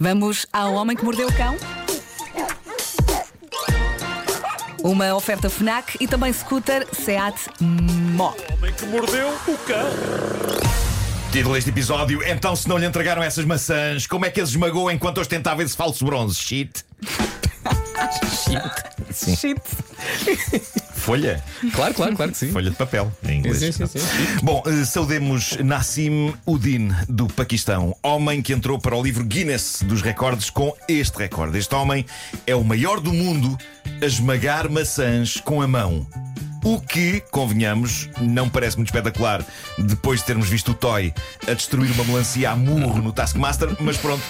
Vamos ao Homem que Mordeu o Cão. Uma oferta FNAC e também scooter Seat Mó. Homem que mordeu o cão. Título deste episódio: Então, se não lhe entregaram essas maçãs, como é que as esmagou enquanto ostentava esse falso bronze? Shit. Sim. Shit. Folha? Claro, claro, claro que sim. Folha de papel, em inglês. Sim, sim, sim, Bom, eh, saudemos Nassim Uddin, do Paquistão, homem que entrou para o livro Guinness dos recordes com este recorde. Este homem é o maior do mundo a esmagar maçãs com a mão. O que, convenhamos, não parece muito espetacular depois de termos visto o Toy a destruir uma melancia a murro no Taskmaster, mas pronto.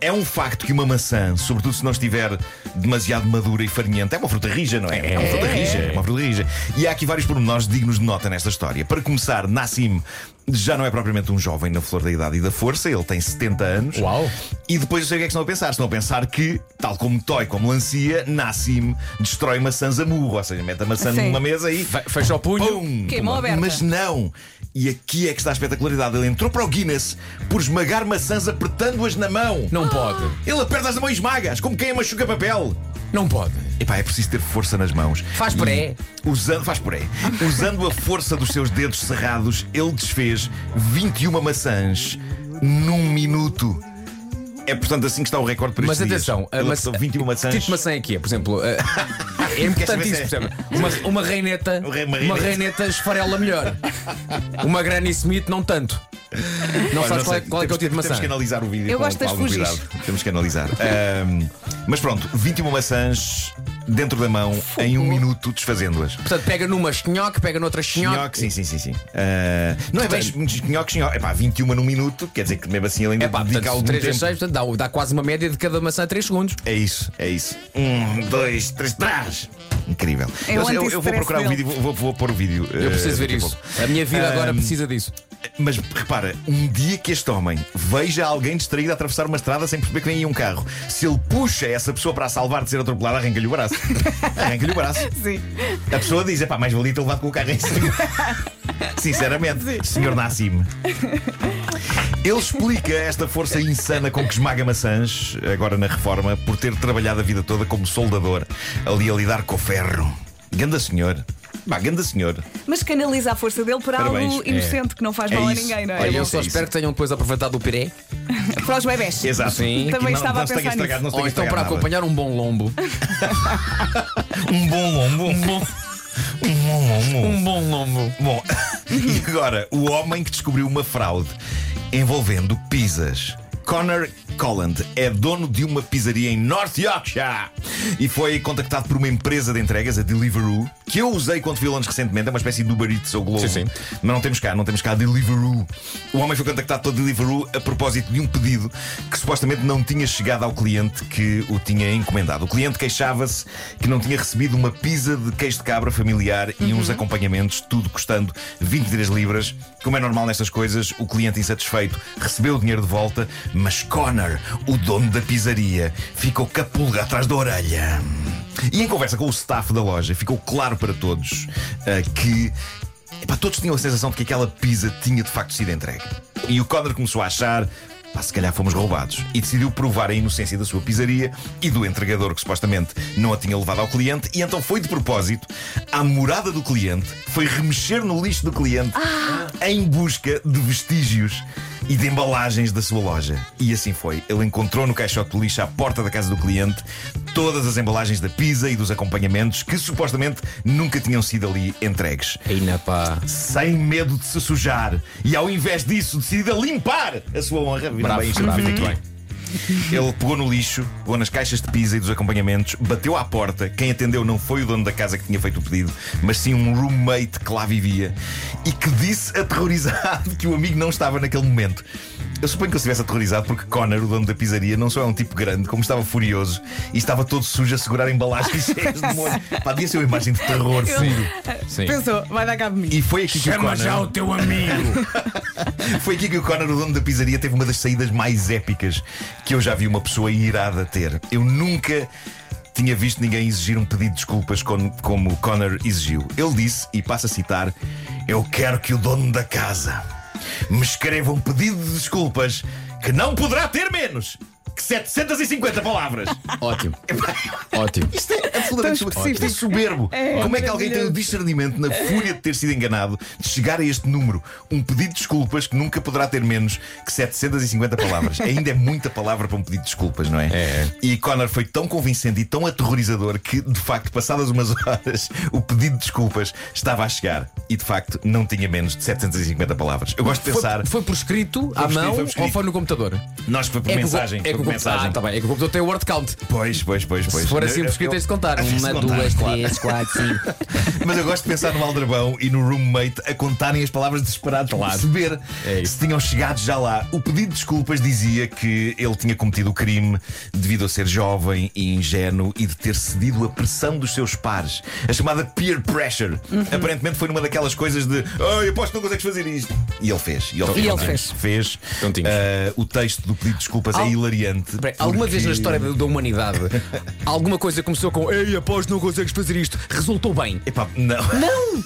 É um facto que uma maçã, sobretudo se não estiver demasiado madura e farinhenta, é uma fruta rija, não é? É uma fruta rija, é uma fruta rija. E há aqui vários pormenores dignos de nota nesta história. Para começar, Nassim já não é propriamente um jovem na flor da idade e da força, ele tem 70 anos. Uau. E depois eu sei o que é que estão a pensar. Estão a pensar que, tal como Toy, como Lancia, Nassim destrói maçãs a murro, ou seja, mete a maçã Sim. numa mesa e. Fe- Fecha o punho. Pum! Queimou aberta. Mas não! E aqui é que está a espetacularidade. Ele entrou para o Guinness por esmagar maçãs apertando-as na mão. Não pode. Ele aperta-as na mão e esmagas, como quem machuca papel. Não pode. Epá, é preciso ter força nas mãos. Faz E pré. Usando, faz pré. Usando a força dos seus dedos cerrados, ele desfez 21 maçãs num minuto. É portanto assim que está o recorde para Mas atenção, dias. a maçã- apertou 21 que maçãs. tipo de maçã é que é? Por exemplo, eh, é importante isso, saber percebe? Uma, uma reineta, Uma re- uma uma reineta. reineta esfarela melhor. Uma Granny Smith, não tanto. Não Olha, sabes qual é, qual é que é o temos- tipo de maçã? Temos que analisar o vídeo Eu com, gosto com das algum Fugis. cuidado. Temos que analisar. Ahm, mas pronto, 21 maçãs dentro da mão em um minuto desfazendo-as. Portanto, pega numa chinhoque, pega noutra chinhoque. Chinhoque, sim, sim, sim, sim. Ah, não é bem chinhoque, chinhoque. É pá, 21 num minuto, quer dizer que mesmo assim ele ainda É pá, dedica portanto, algum 3 a tempo. 6, portanto, dá, dá quase uma média de cada maçã a 3 segundos. É isso, é isso. Um, dois, três, trás! Incrível. É o eu, eu- eu vou anti-stress procurar o dele. vídeo, vou, vou, vou pôr o vídeo. Eu preciso ver isso. A minha vida agora precisa disso. Mas repara, um dia que este homem veja alguém distraído a atravessar uma estrada sem perceber que vem aí um carro, se ele puxa essa pessoa para a salvar de ser atropelada, arranca-lhe o braço. arranca-lhe o braço. Sim. A pessoa diz: é pá, mais valia ter levado com o carro em cima. Sinceramente, senhor Nassim. Ele explica esta força insana com que esmaga maçãs, agora na reforma, por ter trabalhado a vida toda como soldador, ali a lidar com o ferro. Ganda senhor. Bah, ganda senhor. Mas canaliza a força dele para Parabéns. algo inocente que não faz É mal a isso. ninguém, não é? Olha, eu isso, só é espero isso. que tenham depois aproveitado o piré. Para os bebés. Exato. Sim. Também não, estava não a pensar estragado, não se Ou tenha então para estragado nada. acompanhar um bom lombo. Um bom lombo. Um bom. Um bom lombo. Um bom lombo. Bom, e agora, o homem que descobriu uma fraude envolvendo pizzas. Connor Colland é dono de uma pizzaria em North Yorkshire e foi contactado por uma empresa de entregas, a Deliveroo, que eu usei quando fui a Londres recentemente, é uma espécie de Uber Eats ou Globo. Sim, sim. Mas não temos cá, não temos cá a Deliveroo. O homem foi contactado pela Deliveroo a propósito de um pedido que supostamente não tinha chegado ao cliente que o tinha encomendado. O cliente queixava-se que não tinha recebido uma pizza de queijo de cabra familiar e uns acompanhamentos, tudo custando 23 libras. Como é normal nestas coisas, o cliente insatisfeito recebeu o dinheiro de volta, mas Connor, o dono da pizzaria, ficou com a pulga atrás da orelha. E em conversa com o staff da loja, ficou claro para todos ah, que Epá, todos tinham a sensação de que aquela pizza tinha de facto sido entregue. E o Connor começou a achar. Pá, se calhar fomos roubados. E decidiu provar a inocência da sua pizzaria e do entregador que supostamente não a tinha levado ao cliente. E então foi de propósito à morada do cliente, foi remexer no lixo do cliente em busca de vestígios e de embalagens da sua loja. E assim foi. Ele encontrou no caixote do lixo à porta da casa do cliente todas as embalagens da pizza e dos acompanhamentos que supostamente nunca tinham sido ali entregues Ainda pá. sem medo de se sujar. E ao invés disso, decide limpar a sua honra. Bravo, bem isto? bravo, muito bem. Ele pegou no lixo, pegou nas caixas de pizza e dos acompanhamentos, bateu à porta. Quem atendeu não foi o dono da casa que tinha feito o pedido, mas sim um roommate que lá vivia e que disse aterrorizado que o amigo não estava naquele momento. Eu suponho que ele estivesse aterrorizado porque Connor, o dono da pizzaria, não só é um tipo grande, como estava furioso e estava todo sujo a segurar embalagens cheias de molho. Pá, devia ser uma imagem de terror puro. Sim. Pensou, vai dar cabo de mim. E foi aqui que o Chama Connor... já o teu amigo. Foi aqui que o Connor, o dono da pizzaria, teve uma das saídas mais épicas que eu já vi uma pessoa irada ter. Eu nunca tinha visto ninguém exigir um pedido de desculpas como, como o Connor exigiu. Ele disse, e passo a citar: Eu quero que o dono da casa me escreva um pedido de desculpas que não poderá ter menos. Que 750 palavras. Ótimo. Ótimo. Isto é absolutamente específico. Isto é soberbo. É, Como é que alguém tem o discernimento, na fúria de ter sido enganado, de chegar a este número? Um pedido de desculpas que nunca poderá ter menos que 750 palavras. Ainda é muita palavra para um pedido de desculpas, não é? É. E Connor foi tão convincente e tão aterrorizador que, de facto, passadas umas horas, o pedido de desculpas estava a chegar. E, de facto, não tinha menos de 750 palavras. Eu gosto de Foi, pensar. foi por escrito, à mão foi escrito. ou foi no computador? Nós foi por É que mensagem. É foi que o mensagem. Ah, tá bem. É que o computador tem o word count. Pois, pois, pois, pois. Se for assim Eu- por escrito, eu- tens de contar. De Uma, duas, claro. três, quatro, cinco. Mas eu gosto de pensar no Aldrabão e no roommate a contarem as palavras desesperados para perceber É se tinham chegado já lá. O pedido de desculpas dizia que ele tinha cometido o crime devido a ser jovem e ingênuo e de ter cedido à pressão dos seus pares. A chamada peer pressure. Aparentemente foi numa daquelas coisas de oh, eu aposto que não consegues fazer isto. E ele fez. E ele fez. ele é? fez. Fez. Tontinhos. Ah, o texto do pedido de desculpas é Al- hilariante. Espera aí, Alguma vez porque- na história da, da humanidade, alguma coisa começou com Ei, após não consegues fazer isto, resultou bem. Epá, não. Não!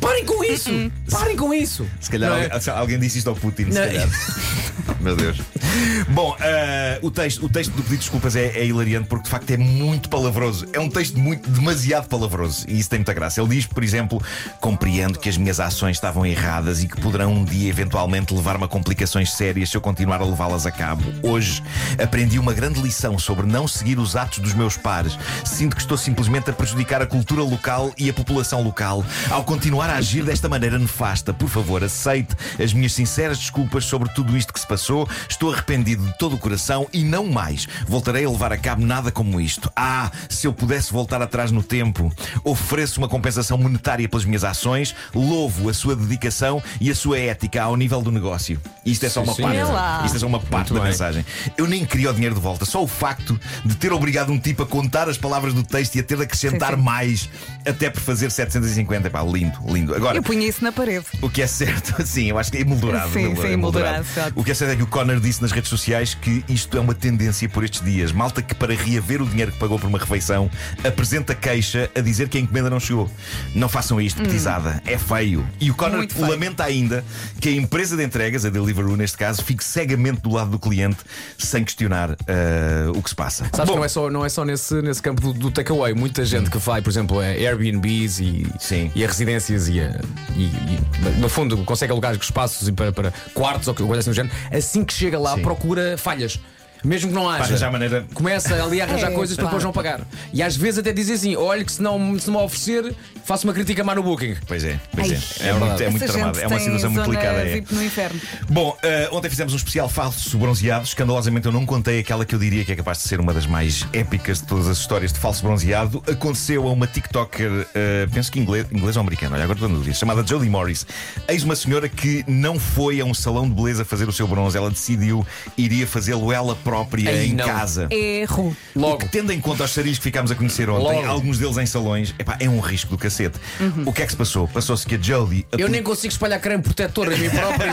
Parem com isso! Parem com isso! Se calhar Não é? alguém, alguém disse isto ao Putin, se Não. calhar. Meu Deus. Bom, ah, o, texto, o texto do pedido de desculpas é, é hilariante porque de facto é muito palavroso. É um texto muito, demasiado palavroso e isso tem muita graça. Ele diz, por exemplo, compreendo que as minhas ações estavam erradas e que poderão um dia eventualmente levar-me a complicações sérias se eu continuar a levá-las a cabo. Hoje aprendi uma grande lição sobre não seguir os atos dos meus pares. Sinto que estou simplesmente a prejudicar a cultura local e a população local ao continuar a agir desta maneira nefasta. Por favor, aceite as minhas sinceras desculpas sobre tudo isto que se passou. Estou arrependido de todo o coração e não mais voltarei a levar a cabo nada como isto. Ah, se eu pudesse voltar atrás no tempo, ofereço uma compensação monetária pelas minhas ações, louvo a sua dedicação e a sua ética ao nível do negócio. Isto é só uma sim. parte. Isto é só uma parte Muito da bem. mensagem. Eu nem queria o dinheiro de volta, só o facto de ter obrigado um tipo a contar as palavras do texto e a ter de acrescentar Sim, mais até por fazer 750. Pá, lindo, lindo. Agora, Eu punha isso na parede. o que é certo, sim, eu acho que é emoldurado. Sim, emoldurado, sim, emoldurado, exato. O que é certo é que o Connor disse nas redes sociais que isto é uma tendência por estes dias. Malta que, para reaver o dinheiro que pagou por uma refeição, apresenta queixa a dizer que a encomenda não chegou. Não façam isto, petizada. É feio. E o Connor lamenta ainda que a empresa de entregas, a Deliveroo neste caso, fique cegamente do lado do cliente sem questionar ah, o que se passa. Sabes Bom, que não é só, não é só nesse, nesse campo do, do takeaway. Muita gente que vai, por exemplo, a Airbnbs e, Sim. e a residências e, a- e- e, no fundo consegue alugar espaços e para, para quartos ou coisa assim do género. Assim que chega lá, Sim. Procura falhas. Mesmo que não haja. arranjar maneira- Começa ali a arranjar É, coisas para depois não pagar. E às vezes até dizem assim: olha, que se não, se não me oferecer, faço uma crítica má no booking. Pois é, pois Ai, é. É, muito, é muito tramado. É uma situação muito delicada. É. No inferno. Bom, eh, ontem fizemos um especial falso bronzeado. Escandalosamente, eu não contei aquela que eu diria que é capaz de ser uma das mais épicas de todas as histórias de falso bronzeado. Aconteceu a uma TikToker, eh, penso que inglês, inglês ou americana, olha, agora estou dúvida, chamada Jodie Morris. Eis uma senhora que não foi a um salão de beleza fazer o seu bronze, ela decidiu iria fazê-lo ela própria Ai, em não. casa. Erro. Logo. Tendo em conta os saris que ficámos a conhecer ontem, Logo. alguns deles em salões, epá, é um risco do cacete. O que é que se passou? Passou-se que a Jodie Eu nem consigo espalhar creme protetor a mim próprio.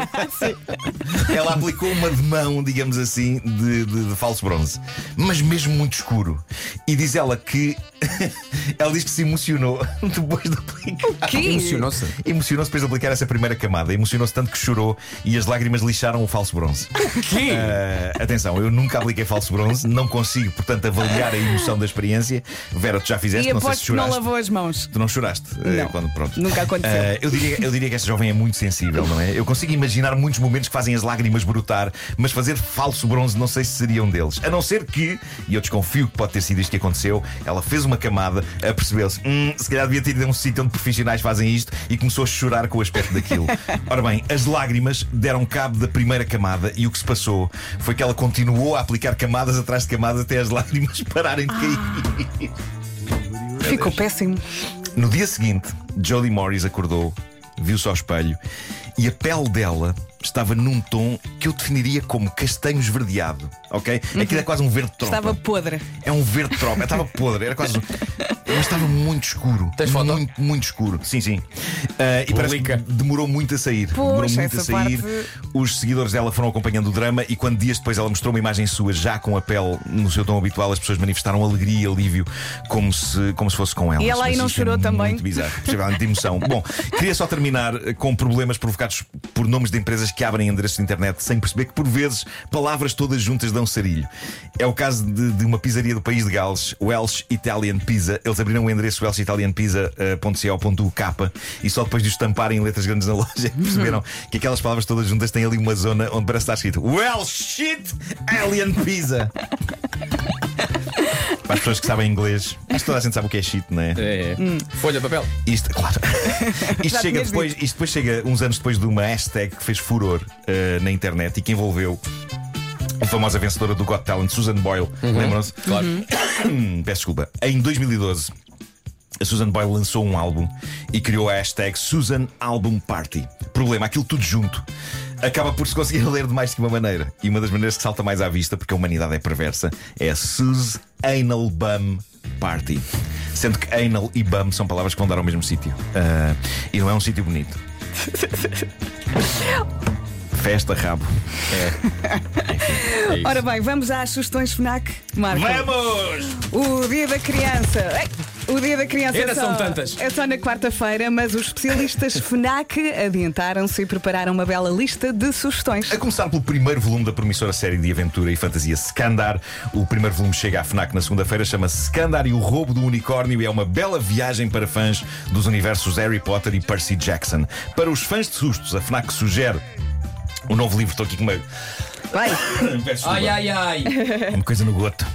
Ela aplicou uma de mão, digamos assim, de, de- de falso bronze, mas mesmo muito escuro. E diz ela que. ela diz que se emocionou depois de aplicar. Que? Emocionou-se. Emocionou-se depois de aplicar essa primeira camada. Emocionou-se tanto que chorou e as lágrimas lixaram o falso bronze. Que? Ah, atenção, eu nunca apliquei falso bronze, não consigo, portanto, avaliar a emoção da experiência. Vera, tu já fizeste, E não sei se que não choraste. lavou as mãos. Tu não choraste? eh, Não, quando, pronto. nunca aconteceu. Eh, eu, diria, eu diria que esta jovem é muito sensível, não é? Eu consigo imaginar muitos momentos que fazem as lágrimas brotar, mas fazer falso bronze não sei se seria um deles. A não ser que, e eu desconfio que pode ter sido isto que aconteceu, ela fez uma camada, apercebeu-se, hum, se calhar devia ter ido a um sítio onde profissionais fazem isto e começou a chorar com o aspecto daquilo. Ora bem, as lágrimas deram cabo da primeira camada e o que se passou foi que ela continuou a aplicar camadas atrás de camadas até as lágrimas pararem de cair. Ficou péssimo. No dia seguinte, Jodie Morris acordou, viu-se ao espelho e a pele dela estava num tom que eu definiria como castanho esverdeado, ok? Aquilo é quase um verde tropa. Estava podre. É um verde tropa. Estava podre, era quase. Mas estava muito escuro. Tens foto? Muito, muito escuro. Sim, sim. Ah, e parece que demorou muito a sair. demorou muito a sair. parte- Os seguidores dela foram acompanhando o drama e quando dias depois ela mostrou uma imagem sua já com a pele no seu tom habitual, as pessoas manifestaram alegria e alívio como se, como se fosse com ela. E ela aí não chorou também? Muito bizarro. De emoção. Bom, queria só terminar eh, com problemas provocados por nomes de empresas que abrem endereços de internet sem perceber que, por vezes, palavras todas juntas dão sarilho. É o caso de, de uma pizzaria do país de Gales, Welsh Italian Pizza. Eles abriram o endereço welshitalianpizza.co.uk e só depois de os estamparem em letras grandes na loja é perceberam que aquelas palavras todas juntas têm ali uma zona onde parece estar escrito Welsh Italian Pizza. Para as pessoas que sabem inglês, acho que toda a gente sabe o que é shit, não é? É, é. Folha de papel. Isto, claro. Isto chega depois, isto depois chega uns anos depois de uma hashtag que fez furor eh, na internet e que envolveu a famosa vencedora do Got Talent, Susan Boyle. Lembram-se? Claro. Hum, Peço desculpa. Em 2012, a Susan Boyle lançou um álbum e criou a hashtag Susan Album Party. Problema, aquilo tudo junto. Acaba por se conseguir ler de mais que uma maneira. E uma das maneiras que salta mais à vista, porque a humanidade é perversa, é a Sus Anal Bum Party. Sendo que anal e bum são palavras que vão dar ao mesmo sítio. Ah, e não é um sítio bonito. Festa, rabo. É isso. Ora bem, vamos às sugestões FNAC. Marco. Vamos! O dia da criança. Ei, O dia da criança é Ainda só, são tantas. é só na quarta-feira, mas os especialistas FNAC adiantaram-se e prepararam uma bela lista de sugestões. A começar pelo primeiro volume da promissora série de aventura e fantasia Skandar. O primeiro volume chega à FNAC na segunda-feira, chama-se Skandar e o Roubo do Unicórnio e é uma bela viagem para fãs dos universos Harry Potter e Percy Jackson. Para os fãs de sustos, a FNAC sugere o novo livro. Estou aqui com uma. Vai. Ai, ai, ai. Uma coisa no goto.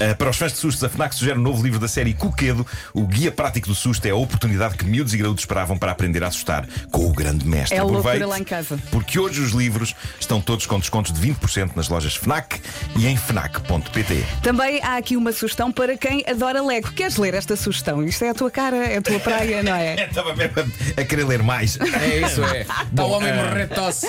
Uh, para os fãs de sustos, a FNAC sugere um novo livro da série Coquedo. O Guia Prático do Susto é a oportunidade que miúdos e graúdos esperavam para aprender a assustar com o grande mestre. É loucura lá em casa. Porque hoje os livros estão todos com descontos de 20% nas lojas FNAC e em FNAC.pt. Também há aqui uma sugestão para quem adora Lego. Queres ler esta sugestão? Isto é a tua cara, é a tua praia, não é? Estava mesmo a, a querer ler mais. É isso, é. Está o homem eh, morrer tosse.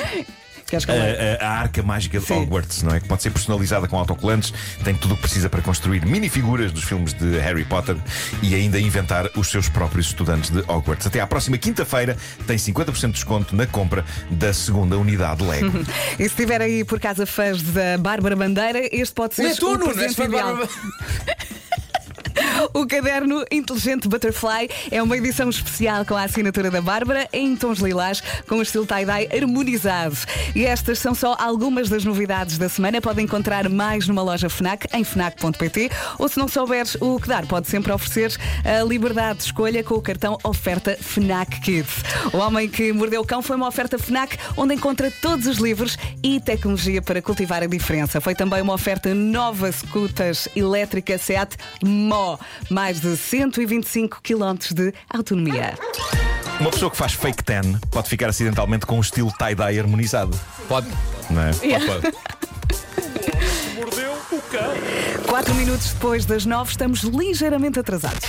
Queres que eu leia? A, a- a arca mágica de Sim. Hogwarts, não é? Que pode ser personalizada com autocolantes, tem tudo o que precisa para construir minifiguras dos filmes de Harry Potter e ainda inventar os seus próprios estudantes de Hogwarts. Até à próxima quinta-feira tem 50% de desconto na compra da segunda unidade Lego. E se estiver aí por casa fãs da Bárbara Bandeira, este pode ser Lê tu, o Nuno, és presente fã de. Bárbara- O caderno Inteligente Butterfly é uma edição especial com a assinatura da Bárbara em tons lilás, com o estilo tie-dye harmonizado. E estas são só algumas das novidades da semana. Pode encontrar mais numa loja FNAC, em FNAC.pt. Ou se não souberes o que dar, pode sempre oferecer a liberdade de escolha com o cartão Oferta FNAC Kids. O Homem que Mordeu o Cão foi uma oferta FNAC onde encontra todos os livros e tecnologia para cultivar a diferença. Foi também uma oferta nova scooters elétrica SEAT Mó. Mais de 125 km de autonomia. Uma pessoa que faz fake tan pode ficar acidentalmente com um estilo tie-dye harmonizado, Pode. não é? Pode, pode. Mordeu o cão. Quatro minutos depois das nove, estamos ligeiramente atrasados.